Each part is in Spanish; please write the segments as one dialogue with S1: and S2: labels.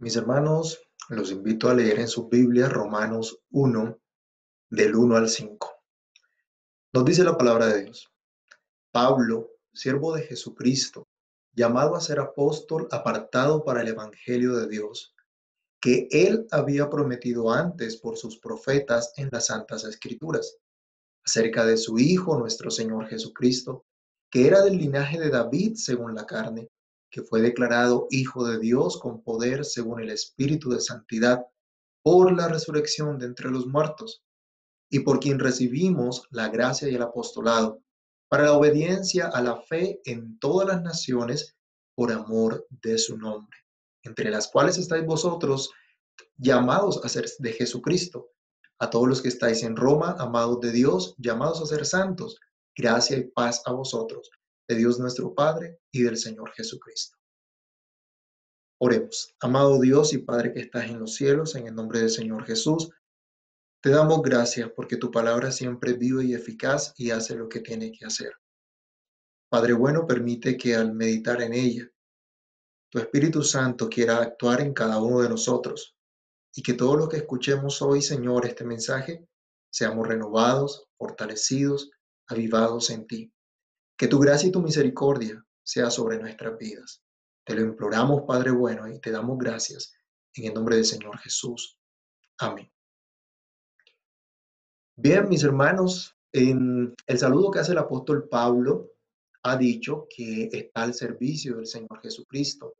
S1: Mis hermanos, los invito a leer en su Biblia Romanos 1, del 1 al 5. Nos dice la palabra de Dios. Pablo, siervo de Jesucristo, llamado a ser apóstol, apartado para el Evangelio de Dios, que él había prometido antes por sus profetas en las Santas Escrituras, acerca de su Hijo, nuestro Señor Jesucristo, que era del linaje de David según la carne, que fue declarado Hijo de Dios con poder según el Espíritu de Santidad, por la resurrección de entre los muertos, y por quien recibimos la gracia y el apostolado, para la obediencia a la fe en todas las naciones por amor de su nombre, entre las cuales estáis vosotros llamados a ser de Jesucristo, a todos los que estáis en Roma, amados de Dios, llamados a ser santos, gracia y paz a vosotros, de Dios nuestro Padre y del Señor Jesucristo. Oremos, amado Dios y Padre que estás en los cielos, en el nombre del Señor Jesús, te damos gracias porque tu palabra siempre es viva y eficaz y hace lo que tiene que hacer. Padre bueno, permite que al meditar en ella, tu Espíritu Santo quiera actuar en cada uno de nosotros y que todo lo que escuchemos hoy, Señor, este mensaje, seamos renovados, fortalecidos, avivados en ti. Que tu gracia y tu misericordia sea sobre nuestras vidas. Te lo imploramos, Padre bueno, y te damos gracias en el nombre del Señor Jesús. Amén. Bien, mis hermanos, en el saludo que hace el apóstol Pablo ha dicho que está al servicio del Señor Jesucristo.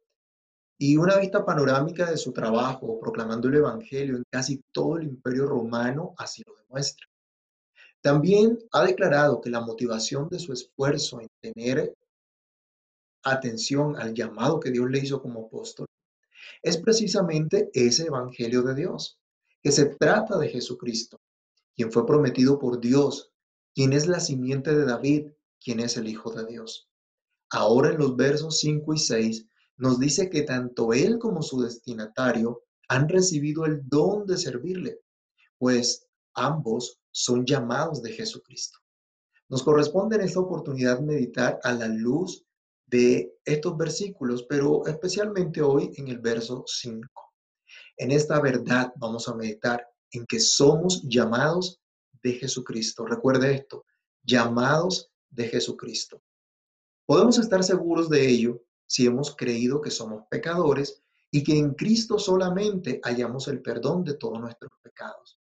S1: Y una vista panorámica de su trabajo proclamando el Evangelio en casi todo el imperio romano así lo demuestra. También ha declarado que la motivación de su esfuerzo en tener atención al llamado que Dios le hizo como apóstol es precisamente ese Evangelio de Dios, que se trata de Jesucristo, quien fue prometido por Dios, quien es la simiente de David, quien es el Hijo de Dios. Ahora en los versos 5 y 6 nos dice que tanto él como su destinatario han recibido el don de servirle, pues ambos son llamados de Jesucristo. Nos corresponde en esta oportunidad meditar a la luz de estos versículos, pero especialmente hoy en el verso 5. En esta verdad vamos a meditar en que somos llamados de Jesucristo. Recuerde esto, llamados de Jesucristo. Podemos estar seguros de ello si hemos creído que somos pecadores y que en Cristo solamente hallamos el perdón de todos nuestros pecados.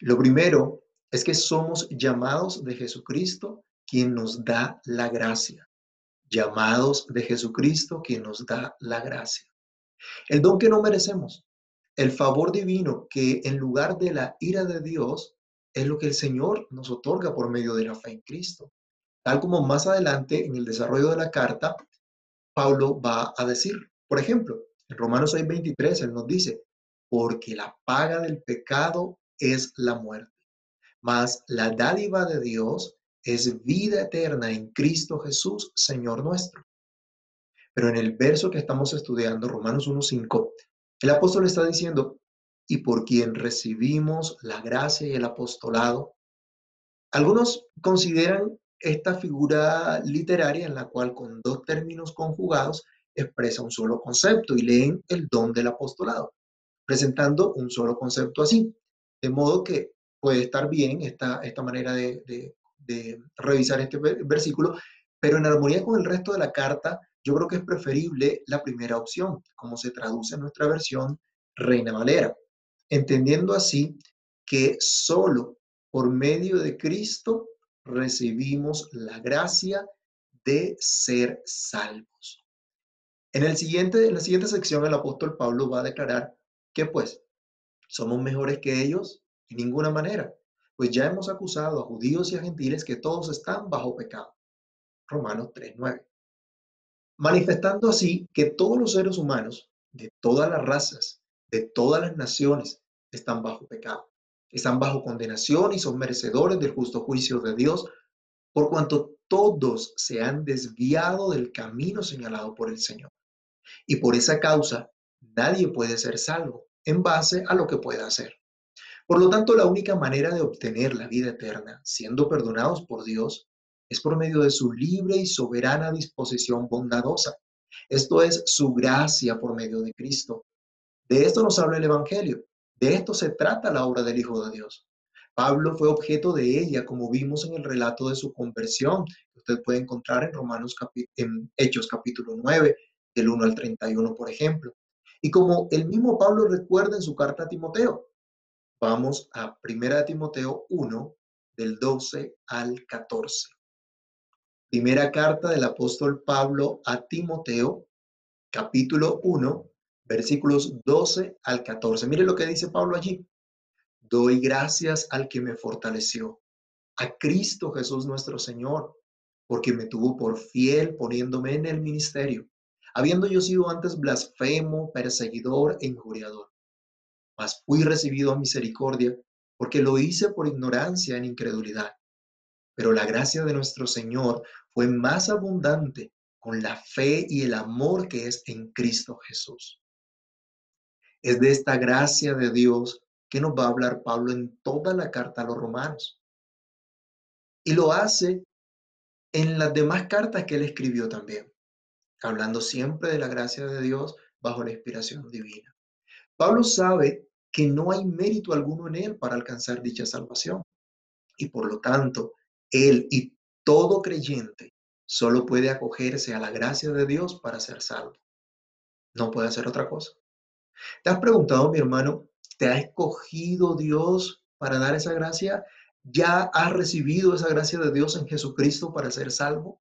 S1: Lo primero es que somos llamados de Jesucristo, quien nos da la gracia. Llamados de Jesucristo, quien nos da la gracia. El don que no merecemos, el favor divino que en lugar de la ira de Dios es lo que el Señor nos otorga por medio de la fe en Cristo. Tal como más adelante en el desarrollo de la carta, Pablo va a decir, por ejemplo, en Romanos 6:23, él nos dice, porque la paga del pecado es la muerte. Mas la dádiva de Dios es vida eterna en Cristo Jesús, Señor nuestro. Pero en el verso que estamos estudiando, Romanos 1.5, el apóstol está diciendo, y por quien recibimos la gracia y el apostolado. Algunos consideran esta figura literaria en la cual con dos términos conjugados expresa un solo concepto y leen el don del apostolado, presentando un solo concepto así. De modo que puede estar bien esta, esta manera de, revisar este versículo, pero en armonía con el resto de la carta, yo creo que es preferible la primera opción, como se traduce en nuestra versión Reina Valera, entendiendo así que solo por medio de Cristo recibimos la gracia de ser salvos. En, el siguiente, en la siguiente sección, el apóstol Pablo va a declarar que pues somos mejores que ellos en ninguna manera, pues ya hemos acusado a judíos y a gentiles que todos están bajo pecado. Romanos 3.9. Manifestando así que todos los seres humanos, de todas las razas, de todas las naciones, están bajo pecado. Están bajo condenación y son merecedores del justo juicio de Dios, por cuanto todos se han desviado del camino señalado por el Señor. Y por esa causa, nadie puede ser salvo en base a lo que pueda hacer. Por lo tanto, la única manera de obtener la vida eterna, siendo perdonados por Dios, es por medio de su libre y soberana disposición bondadosa, Esto es su gracia por medio de Cristo. De esto nos habla el Evangelio. De esto se trata la obra del Hijo de Dios. Pablo fue objeto de ella, como vimos en el relato de su conversión, usted puede encontrar en Romanos, en Hechos capítulo 9, del 1 al 31, por ejemplo. Y como el mismo Pablo recuerda en su carta a Timoteo, vamos a 1 Timoteo 1, del 12 al 14. Primera carta del apóstol Pablo a Timoteo, capítulo 1, versículos 12 al 14. Mire lo que dice Pablo allí. Doy gracias al que me fortaleció, a Cristo Jesús nuestro Señor, porque me tuvo por fiel poniéndome en el ministerio, habiendo yo sido antes blasfemo, perseguidor e injuriador. Mas fui recibido a misericordia, porque lo hice por ignorancia en incredulidad. Pero la gracia de nuestro Señor fue más abundante con la fe y el amor que es en Cristo Jesús. Es de esta gracia de Dios que nos va a hablar Pablo en toda la carta a los romanos. Y lo hace en las demás cartas que él escribió también, hablando siempre de la gracia de Dios bajo la inspiración divina. Pablo sabe que no hay mérito alguno en él para alcanzar dicha salvación. Y por lo tanto, él y todo creyente solo puede acogerse a la gracia de Dios para ser salvo. No puede hacer otra cosa. ¿Te has preguntado, mi hermano, ¿te ha escogido Dios para dar esa gracia? ¿Ya has recibido esa gracia de Dios en Jesucristo para ser salvo?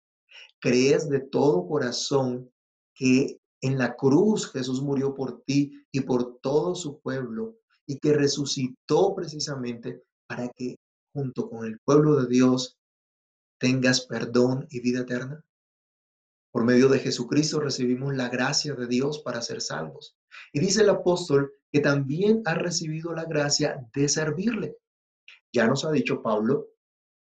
S1: ¿Crees de todo corazón que en la cruz Jesús murió por ti y por todo su pueblo y que resucitó precisamente para que junto con el pueblo de Dios tengas perdón y vida eterna? Por medio de Jesucristo recibimos la gracia de Dios para ser salvos. Y dice el apóstol que también ha recibido la gracia de servirle. Ya nos ha dicho Pablo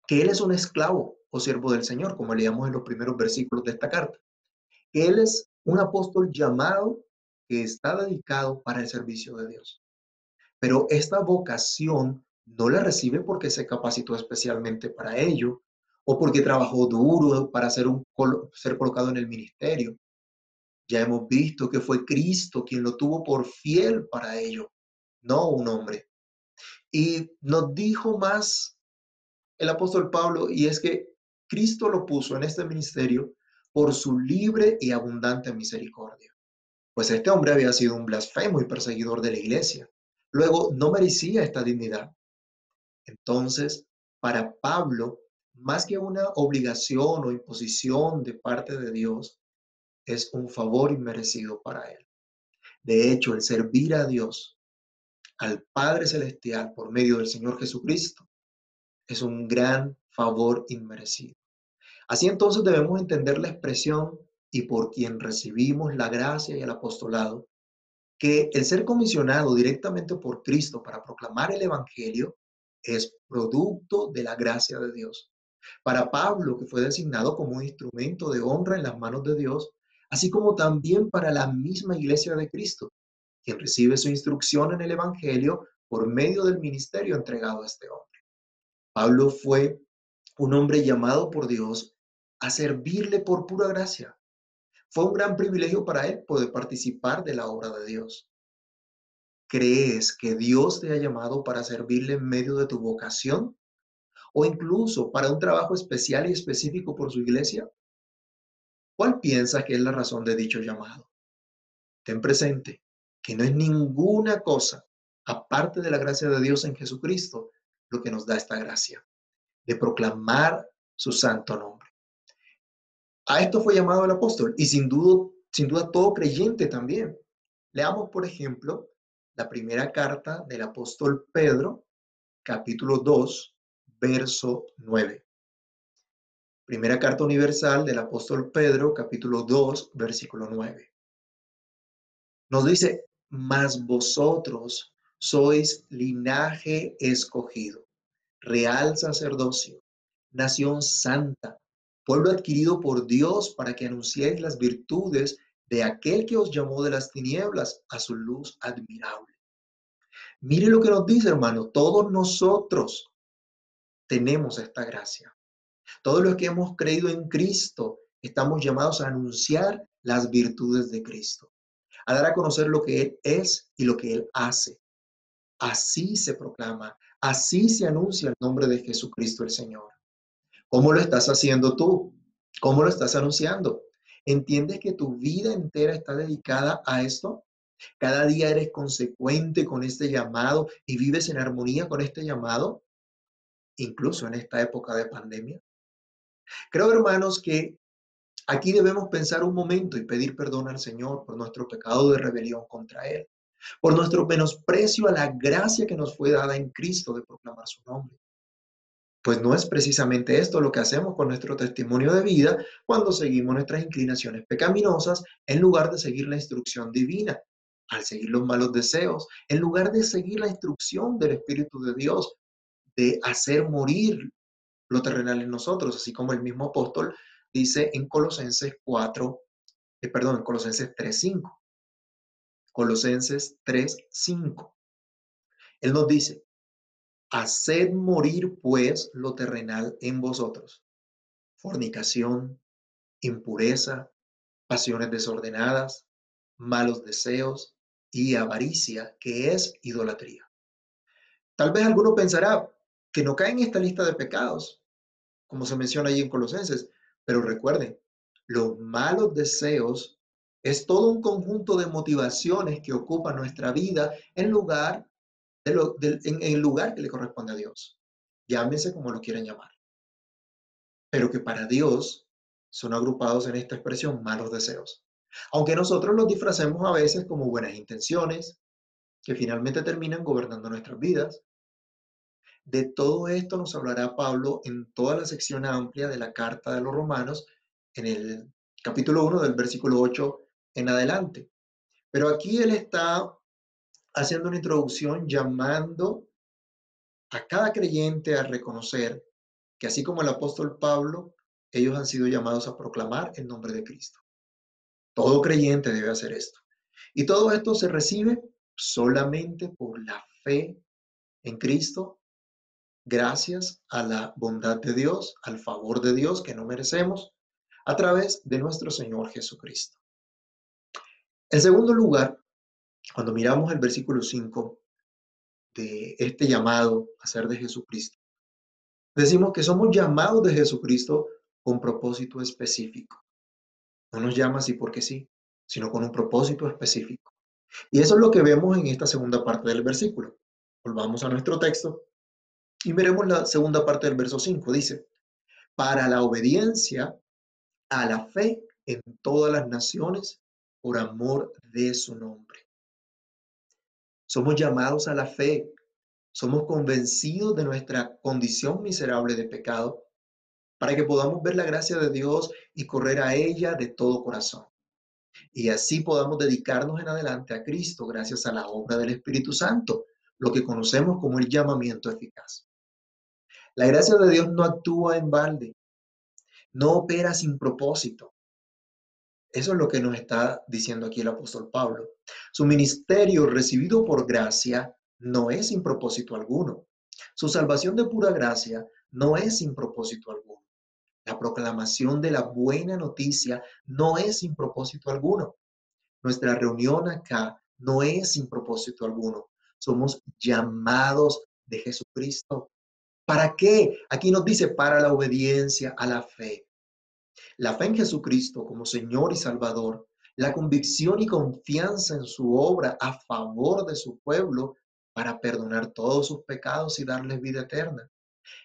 S1: que él es un esclavo o siervo del Señor, como leíamos en los primeros versículos de esta carta. Él es un apóstol llamado que está dedicado para el servicio de Dios. Pero esta vocación no la recibe porque se capacitó especialmente para ello o porque trabajó duro para ser, un, ser colocado en el ministerio. Ya hemos visto que fue Cristo quien lo tuvo por fiel para ello, no un hombre. Y nos dijo más el apóstol Pablo, y es que Cristo lo puso en este ministerio por su libre y abundante misericordia. Pues este hombre había sido un blasfemo y perseguidor de la iglesia. Luego, no merecía esta dignidad. Entonces, para Pablo, más que una obligación o imposición de parte de Dios, es un favor inmerecido para él. De hecho, el servir a Dios, al Padre Celestial por medio del Señor Jesucristo, es un gran favor inmerecido. Así entonces debemos entender la expresión y por quien recibimos la gracia y el apostolado, que el ser comisionado directamente por Cristo para proclamar el Evangelio es producto de la gracia de Dios. Para Pablo, que fue designado como un instrumento de honra en las manos de Dios, así como también para la misma iglesia de Cristo, quien recibe su instrucción en el Evangelio por medio del ministerio entregado a este hombre. Pablo fue un hombre llamado por Dios a servirle por pura gracia. Fue un gran privilegio para él poder participar de la obra de Dios. ¿Crees que Dios te ha llamado para servirle en medio de tu vocación? ¿O incluso para un trabajo especial y específico por su iglesia? ¿Cuál piensas que es la razón de dicho llamado? Ten presente que no es ninguna cosa, aparte de la gracia de Dios en Jesucristo, lo que nos da esta gracia, de proclamar su santo nombre. A esto fue llamado el apóstol y sin duda, todo creyente también. Leamos, por ejemplo, la primera carta del apóstol Pedro, capítulo 2, verso 9. Primera carta universal del apóstol Pedro, capítulo 2, versículo 9. Nos dice, mas vosotros sois linaje escogido, real sacerdocio, nación santa, pueblo adquirido por Dios para que anunciéis las virtudes de aquel que os llamó de las tinieblas a su luz admirable. Mire lo que nos dice, hermano, todos nosotros tenemos esta gracia. Todos los que hemos creído en Cristo estamos llamados a anunciar las virtudes de Cristo, a dar a conocer lo que Él es y lo que Él hace. Así se proclama, así se anuncia el nombre de Jesucristo el Señor. ¿Cómo lo estás haciendo tú? ¿Cómo lo estás anunciando? ¿Entiendes que tu vida entera está dedicada a esto? ¿Cada día eres consecuente con este llamado y vives en armonía con este llamado? Incluso en esta época de pandemia. Creo, hermanos, que aquí debemos pensar un momento y pedir perdón al Señor por nuestro pecado de rebelión contra Él, por nuestro menosprecio a la gracia que nos fue dada en Cristo de proclamar su nombre. Pues no es precisamente esto lo que hacemos con nuestro testimonio de vida cuando seguimos nuestras inclinaciones pecaminosas en lugar de seguir la instrucción divina, al seguir los malos deseos, en lugar de seguir la instrucción del Espíritu de Dios, de hacer morir lo terrenal en nosotros, así como el mismo apóstol dice en Colosenses 4, eh, perdón, en Colosenses 3.5. Colosenses 3.5. Él nos dice, haced morir pues lo terrenal en vosotros, fornicación, impureza, pasiones desordenadas, malos deseos y avaricia, que es idolatría. Tal vez alguno pensará que no cae en esta lista de pecados, como se menciona ahí en Colosenses, pero recuerden, los malos deseos es todo un conjunto de motivaciones que ocupan nuestra vida en lugar de lo, en el lugar que le corresponde a Dios. Llámese como lo quieran llamar. Pero que para Dios son agrupados en esta expresión malos deseos. Aunque nosotros los disfracemos a veces como buenas intenciones, que finalmente terminan gobernando nuestras vidas. De todo esto nos hablará Pablo en toda la sección amplia de la carta de los romanos, en el capítulo 1 del versículo 8 en adelante. Pero aquí él está haciendo una introducción llamando a cada creyente a reconocer que así como el apóstol Pablo, ellos han sido llamados a proclamar el nombre de Cristo. Todo creyente debe hacer esto. Y todo esto se recibe solamente por la fe en Cristo, gracias a la bondad de Dios, al favor de Dios que no merecemos, a través de nuestro Señor Jesucristo. En segundo lugar, cuando miramos el versículo 5 de este llamado a ser de Jesucristo, decimos que somos llamados de Jesucristo con propósito específico. No nos llama así porque sí, sino con un propósito específico. Y eso es lo que vemos en esta segunda parte del versículo. Volvamos a nuestro texto y veremos la segunda parte del verso 5. Dice, para la obediencia a la fe en todas las naciones por amor de su nombre. Somos llamados a la fe, somos convencidos de nuestra condición miserable de pecado para que podamos ver la gracia de Dios y correr a ella de todo corazón. Y así podamos dedicarnos en adelante a Cristo gracias a la obra del Espíritu Santo, lo que conocemos como el llamamiento eficaz. La gracia de Dios no actúa en balde, no opera sin propósito. Eso es lo que nos está diciendo aquí el apóstol Pablo. Su ministerio recibido por gracia no es sin propósito alguno. Su salvación de pura gracia no es sin propósito alguno. La proclamación de la buena noticia no es sin propósito alguno. Nuestra reunión acá no es sin propósito alguno. Somos llamados de Jesucristo. ¿Para qué? Aquí nos dice para la obediencia a la fe. La fe en Jesucristo como Señor y Salvador, la convicción y confianza en su obra a favor de su pueblo para perdonar todos sus pecados y darles vida eterna.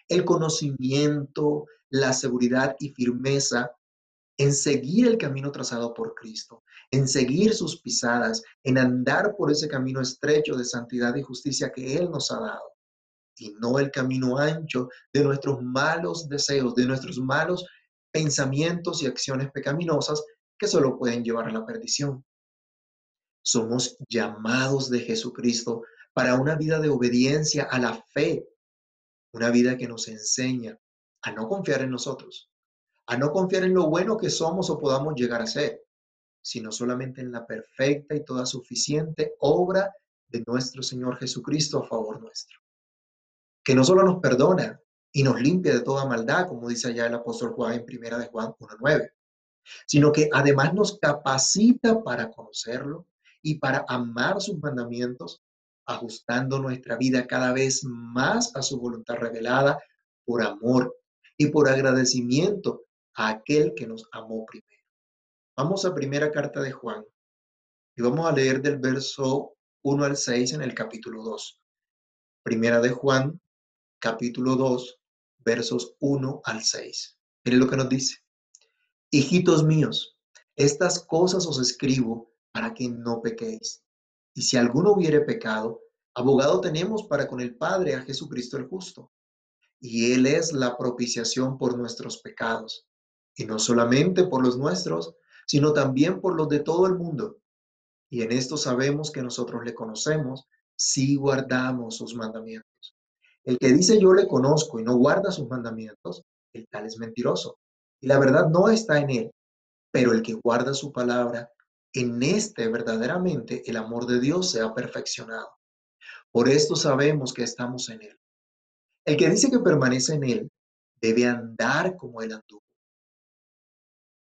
S1: El conocimiento, la seguridad y firmeza en seguir el camino trazado por Cristo, en seguir sus pisadas, en andar por ese camino estrecho de santidad y justicia que Él nos ha dado, y no el camino ancho de nuestros malos deseos, de nuestros malos pensamientos y acciones pecaminosas que solo pueden llevar a la perdición. Somos llamados de Jesucristo para una vida de obediencia a la fe, una vida que nos enseña a no confiar en nosotros, a no confiar en lo bueno que somos o podamos llegar a ser, sino solamente en la perfecta y toda suficiente obra de nuestro Señor Jesucristo a favor nuestro. Que no solo nos perdona y nos limpia de toda maldad, como dice allá el apóstol Juan en primera de Juan 1.9, sino que además nos capacita para conocerlo y para amar sus mandamientos, ajustando nuestra vida cada vez más a su voluntad revelada por amor y por agradecimiento a aquel que nos amó primero. Vamos a primera carta de Juan y vamos a leer del verso 1 al 6 en el capítulo 2. Primera de Juan, capítulo 2, versos 1 al 6. Miren lo que nos dice. Hijitos míos, estas cosas os escribo para que no pequéis. Y si alguno hubiere pecado, abogado tenemos para con el Padre a Jesucristo el justo. Y Él es la propiciación por nuestros pecados, y no solamente por los nuestros, sino también por los de todo el mundo. Y en esto sabemos que nosotros le conocemos si guardamos sus mandamientos. El que dice yo le conozco y no guarda sus mandamientos, el tal es mentiroso la verdad no está en él. Pero el que guarda su palabra, en este verdaderamente el amor de Dios se ha perfeccionado. Por esto sabemos que estamos en él. El que dice que permanece en él debe andar como él anduvo.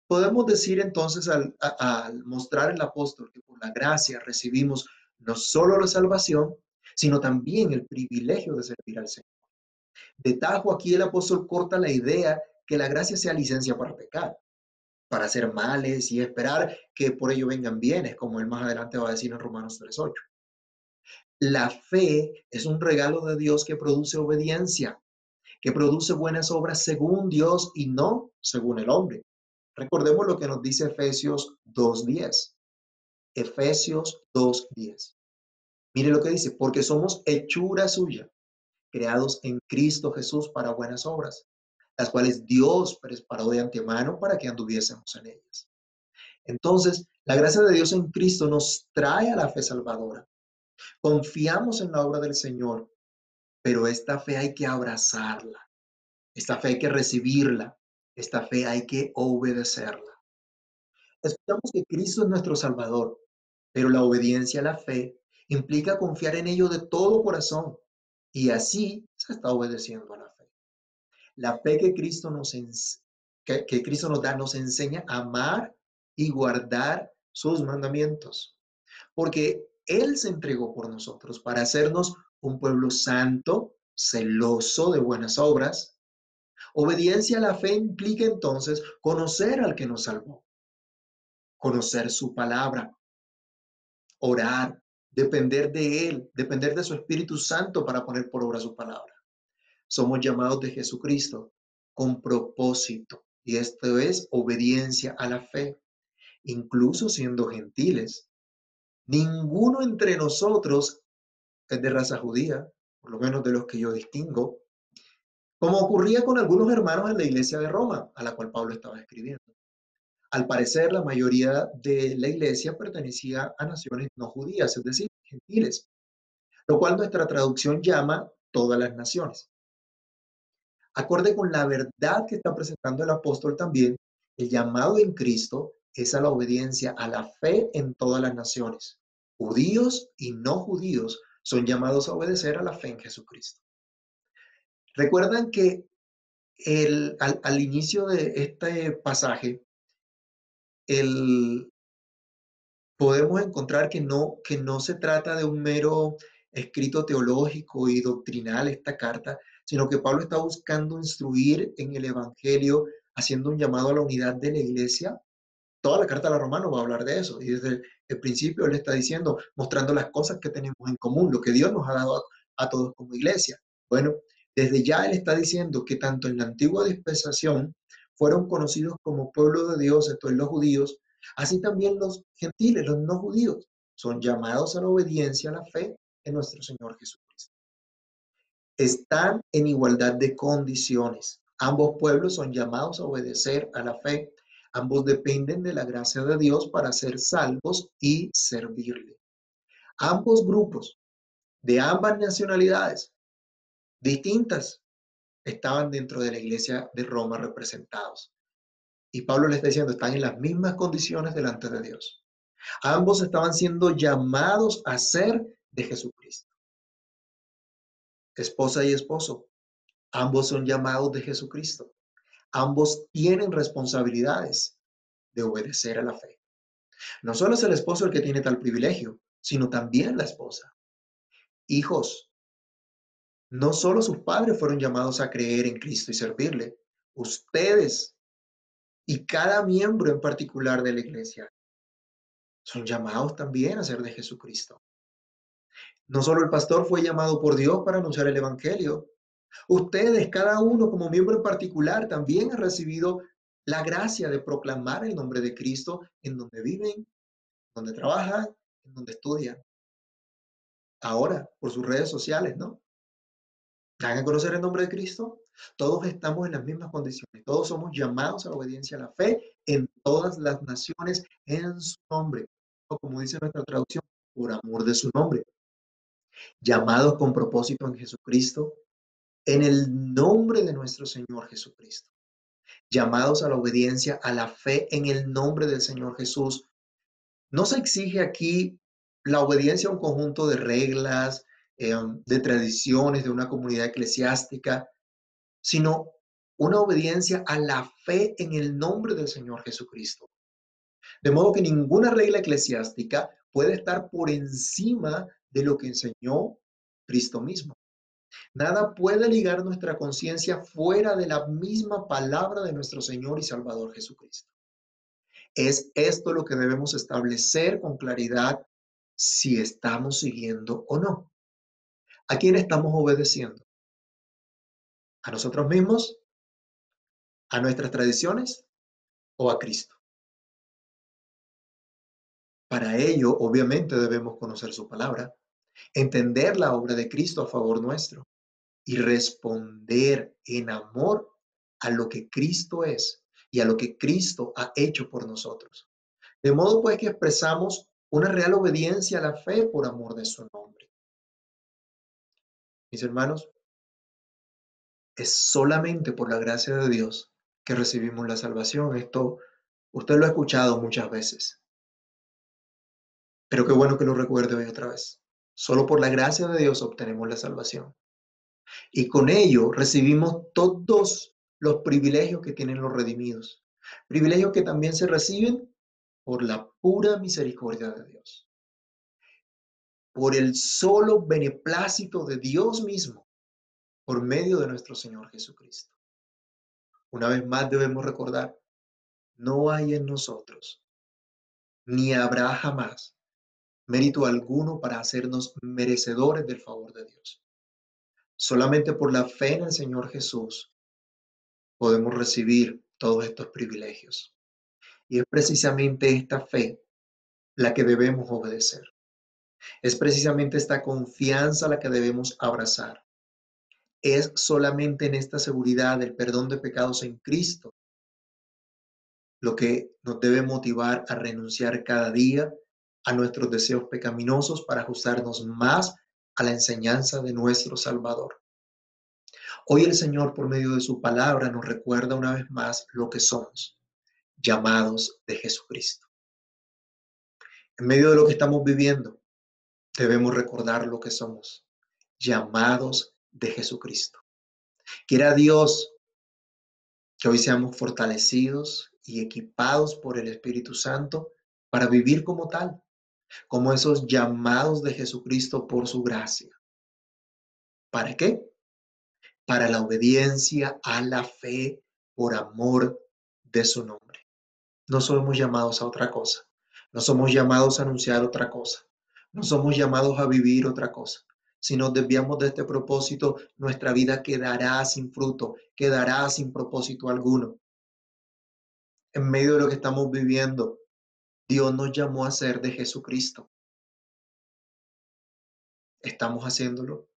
S1: Podemos decir entonces al, mostrar el apóstol que por la gracia recibimos no solo la salvación, sino también el privilegio de servir al Señor. De aquí el apóstol corta la idea que la gracia sea licencia para pecar, para hacer males y esperar que por ello vengan bienes, como él más adelante va a decir en Romanos 3.8. La fe es un regalo de Dios que produce obediencia, que produce buenas obras según Dios y no según el hombre. Recordemos lo que nos dice Efesios 2.10. Efesios 2.10. Mire lo que dice, porque somos hechura suya, creados en Cristo Jesús para buenas obras, las cuales Dios preparó de antemano para que anduviésemos en ellas. Entonces, la gracia de Dios en Cristo nos trae a la fe salvadora. Confiamos en la obra del Señor, pero esta fe hay que abrazarla. Esta fe hay que recibirla. Esta fe hay que obedecerla. Escuchamos que Cristo es nuestro Salvador, pero la obediencia a la fe implica confiar en ello de todo corazón y así se está obedeciendo a la. La fe que Cristo nos, que, Cristo nos da nos enseña a amar y guardar sus mandamientos, porque Él se entregó por nosotros para hacernos un pueblo santo, celoso de buenas obras. Obediencia a la fe implica entonces conocer al que nos salvó, conocer su palabra, orar, depender de Él, depender de su Espíritu Santo para poner por obra su palabra. Somos llamados de Jesucristo con propósito y esto es obediencia a la fe, incluso siendo gentiles. Ninguno entre nosotros es de raza judía, por lo menos de los que yo distingo, como ocurría con algunos hermanos en la iglesia de Roma, a la cual Pablo estaba escribiendo. Al parecer, la mayoría de la iglesia pertenecía a naciones no judías, es decir, gentiles, lo cual nuestra traducción llama todas las naciones. Acorde con la verdad que está presentando el apóstol también, el llamado en Cristo es a la obediencia, a la fe en todas las naciones. Judíos y no judíos son llamados a obedecer a la fe en Jesucristo. Recuerdan que al, inicio de este pasaje, podemos encontrar que no se trata de un mero escrito teológico y doctrinal esta carta, sino que Pablo está buscando instruir en el Evangelio, haciendo un llamado a la unidad de la iglesia. Toda la carta a los romanos va a hablar de eso. Y desde el principio él está diciendo, mostrando las cosas que tenemos en común, lo que Dios nos ha dado a, a todos como iglesia. Bueno, desde ya él está diciendo que tanto en la antigua dispensación fueron conocidos como pueblo de Dios, esto es los judíos, así también los gentiles, los no judíos, son llamados a la obediencia, a la fe en nuestro Señor Jesucristo están en igualdad de condiciones. Ambos pueblos son llamados a obedecer a la fe. Ambos dependen de la gracia de Dios para ser salvos y servirle. Ambos grupos de ambas nacionalidades distintas estaban dentro de la iglesia de Roma representados. Y Pablo le está diciendo, están en las mismas condiciones delante de Dios. Ambos estaban siendo llamados a ser de Jesucristo esposa y esposo. Ambos son llamados de Jesucristo. Ambos tienen responsabilidades de obedecer a la fe. No solo es el esposo el que tiene tal privilegio, sino también la esposa. Hijos, no solo sus padres fueron llamados a creer en Cristo y servirle, ustedes y cada miembro en particular de la iglesia son llamados también a ser de Jesucristo. No solo el pastor fue llamado por Dios para anunciar el Evangelio, ustedes, cada uno como miembro particular, también han recibido la gracia de proclamar el nombre de Cristo en donde viven, donde trabajan, en donde estudian. Ahora, por sus redes sociales, ¿no? ¿Dan a conocer el nombre de Cristo? Todos estamos en las mismas condiciones. Todos somos llamados a la obediencia a la fe en todas las naciones en su nombre. O como dice nuestra traducción, por amor de su nombre. Llamados con propósito en Jesucristo, en el nombre de nuestro Señor Jesucristo. Llamados a la obediencia, a la fe en el nombre del Señor Jesús. No se exige aquí la obediencia a un conjunto de reglas, eh, de tradiciones de una comunidad eclesiástica, sino una obediencia a la fe en el nombre del Señor Jesucristo. De modo que ninguna regla eclesiástica puede estar por encima de lo que enseñó Cristo mismo. Nada puede ligar nuestra conciencia fuera de la misma palabra de nuestro Señor y Salvador Jesucristo. Es esto lo que debemos establecer con claridad si estamos siguiendo o no. ¿A quién estamos obedeciendo? ¿A nosotros mismos? ¿A nuestras tradiciones? ¿O a Cristo? Para ello, obviamente, debemos conocer su palabra, entender la obra de Cristo a favor nuestro y responder en amor a lo que Cristo es y a lo que Cristo ha hecho por nosotros. De modo pues que expresamos una real obediencia a la fe por amor de su nombre. Mis hermanos, es solamente por la gracia de Dios que recibimos la salvación. Esto usted lo ha escuchado muchas veces. Pero qué bueno que lo recuerde hoy otra vez. Solo por la gracia de Dios obtenemos la salvación. Y con ello recibimos todos los privilegios que tienen los redimidos. Privilegios que también se reciben por la pura misericordia de Dios. Por el solo beneplácito de Dios mismo por medio de nuestro Señor Jesucristo. Una vez más debemos recordar, no hay en nosotros, ni habrá jamás mérito alguno para hacernos merecedores del favor de Dios. Solamente por la fe en el Señor Jesús podemos recibir todos estos privilegios. Y es precisamente esta fe la que debemos obedecer. Es precisamente esta confianza la que debemos abrazar es solamente en esta seguridad del perdón de pecados en Cristo lo que nos debe motivar a renunciar cada día a nuestros deseos pecaminosos para ajustarnos más a la enseñanza de nuestro Salvador. Hoy el Señor, por medio de su palabra, nos recuerda una vez más lo que somos, llamados de Jesucristo. En medio de lo que estamos viviendo, debemos recordar lo que somos, llamados de Jesucristo. Quiera Dios que hoy seamos fortalecidos y equipados por el Espíritu Santo para vivir como tal, como esos llamados de Jesucristo por su gracia. ¿Para qué? Para la obediencia a la fe por amor de su nombre. No somos llamados a otra cosa. No somos llamados a anunciar otra cosa. No somos llamados a vivir otra cosa. Si nos desviamos de este propósito, nuestra vida quedará sin fruto, quedará sin propósito alguno. En medio de lo que estamos viviendo, Dios nos llamó a ser de Jesucristo. ¿Estamos haciéndolo?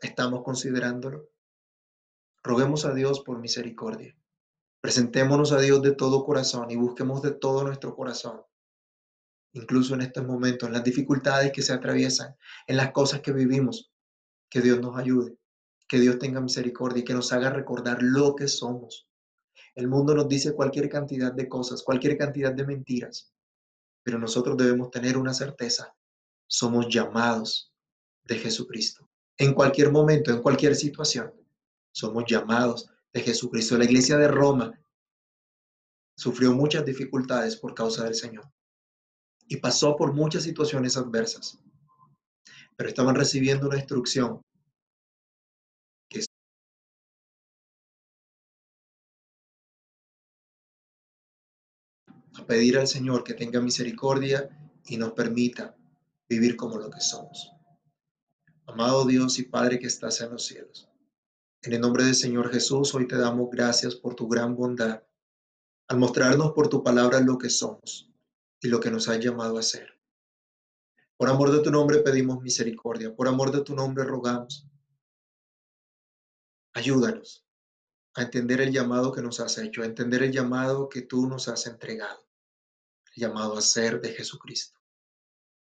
S1: ¿Estamos considerándolo? Roguemos a Dios por misericordia. Presentémonos a Dios de todo corazón y busquemos de todo nuestro corazón incluso en estos momentos, en las dificultades que se atraviesan, en las cosas que vivimos. Que Dios nos ayude, que Dios tenga misericordia y que nos haga recordar lo que somos. El mundo nos dice cualquier cantidad de cosas, cualquier cantidad de mentiras, pero nosotros debemos tener una certeza. Somos llamados de Jesucristo. En cualquier momento, en cualquier situación, somos llamados de Jesucristo. La iglesia de Roma sufrió muchas dificultades por causa del Señor y pasó por muchas situaciones adversas, pero estaban recibiendo una instrucción pedir al Señor que tenga misericordia y nos permita vivir como lo que somos. Amado Dios y Padre que estás en los cielos, en el nombre del Señor Jesús, hoy te damos gracias por tu gran bondad al mostrarnos por tu palabra lo que somos y lo que nos has llamado a ser. Por amor de tu nombre pedimos misericordia, por amor de tu nombre rogamos. Ayúdanos a entender el llamado que nos has hecho, a entender el llamado que tú nos has entregado, llamado a ser de Jesucristo.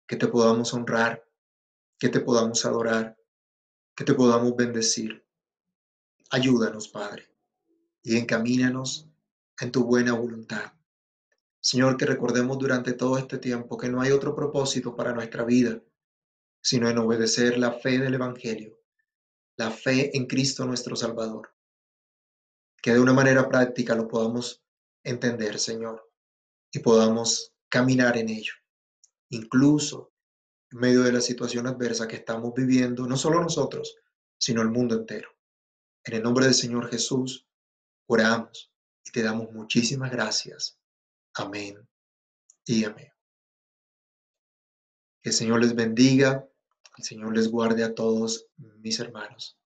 S1: Que te podamos honrar, que te podamos adorar, que te podamos bendecir. Ayúdanos, Padre, y encamínanos en tu buena voluntad. Señor, que recordemos durante todo este tiempo que no hay otro propósito para nuestra vida, sino en obedecer la fe del Evangelio, la fe en Cristo nuestro Salvador. Que de una manera práctica lo podamos entender, Señor, y podamos caminar en ello, incluso en medio de la situación adversa que estamos viviendo, no solo nosotros, sino el mundo entero. En el nombre del Señor Jesús, oramos y te damos muchísimas gracias. Amén y amén. Que el Señor les bendiga, el Señor les guarde a todos mis hermanos.